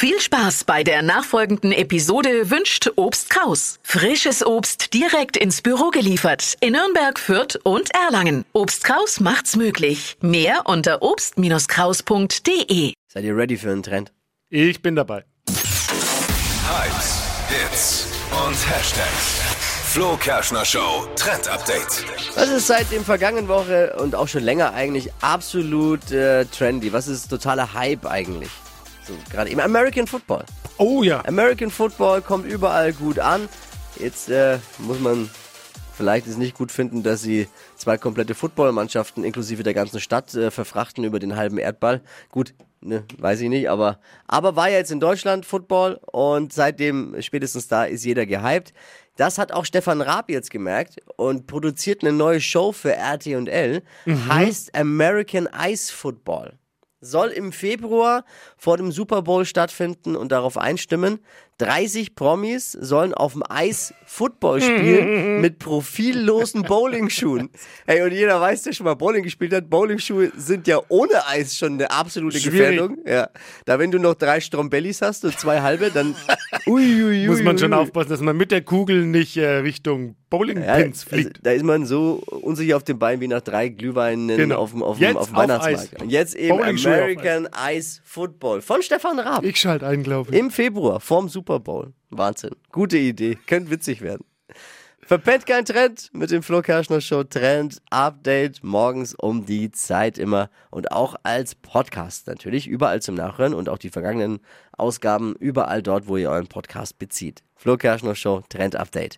Viel Spaß bei der nachfolgenden Episode wünscht Obst Kraus. Frisches Obst direkt ins Büro geliefert in Nürnberg, Fürth und Erlangen. Obst Kraus macht's möglich. Mehr unter obst-kraus.de. Seid ihr ready für einen Trend? Ich bin dabei. Hypes, Hits und Hashtags. Flo Kerschner Show Trend Update. Was ist seit dem vergangenen Woche und auch schon länger eigentlich absolut äh, trendy? Was ist totaler Hype eigentlich? So, gerade im American Football. Oh ja. American Football kommt überall gut an. Jetzt äh, muss man vielleicht es nicht gut finden, dass sie zwei komplette Footballmannschaften inklusive der ganzen Stadt äh, verfrachten über den halben Erdball. Gut, ne, weiß ich nicht, aber aber war ja jetzt in Deutschland Football und seitdem spätestens da ist jeder gehypt. Das hat auch Stefan Raab jetzt gemerkt und produziert eine neue Show für RTL. Heißt American Ice Football soll im Februar vor dem Super Bowl stattfinden und darauf einstimmen. 30 Promis sollen auf dem Eis Football spielen mit profillosen Bowlingschuhen. Hey, und jeder weiß, der schon mal Bowling gespielt hat, Bowlingschuhe sind ja ohne Eis schon eine absolute Schwierig. Gefährdung. Ja. Da wenn du noch drei Strombellis hast und zwei halbe, dann uiuiui. Muss man schon aufpassen, dass man mit der Kugel nicht äh, Richtung Ja, Bowlingpins also, fliegt. da ist man so unsicher auf dem Bein wie nach drei Glühweinen Genau. auf dem, auf dem, auf dem auf Weihnachtsmarkt. Eis. Und jetzt eben auf American Ice Football von Stefan Raab. Ich schalte ein, glaube ich. Im Februar vorm Super Bowl. Wahnsinn. Gute Idee. Könnte witzig werden. Verpennt kein Trend. Mit dem Flo Kerschner Show Trend Update. Morgens um die Zeit immer. Und auch als Podcast natürlich. Überall zum Nachhören. Und auch die vergangenen Ausgaben überall dort, wo ihr euren Podcast bezieht. Flo Kerschner Show Trend Update.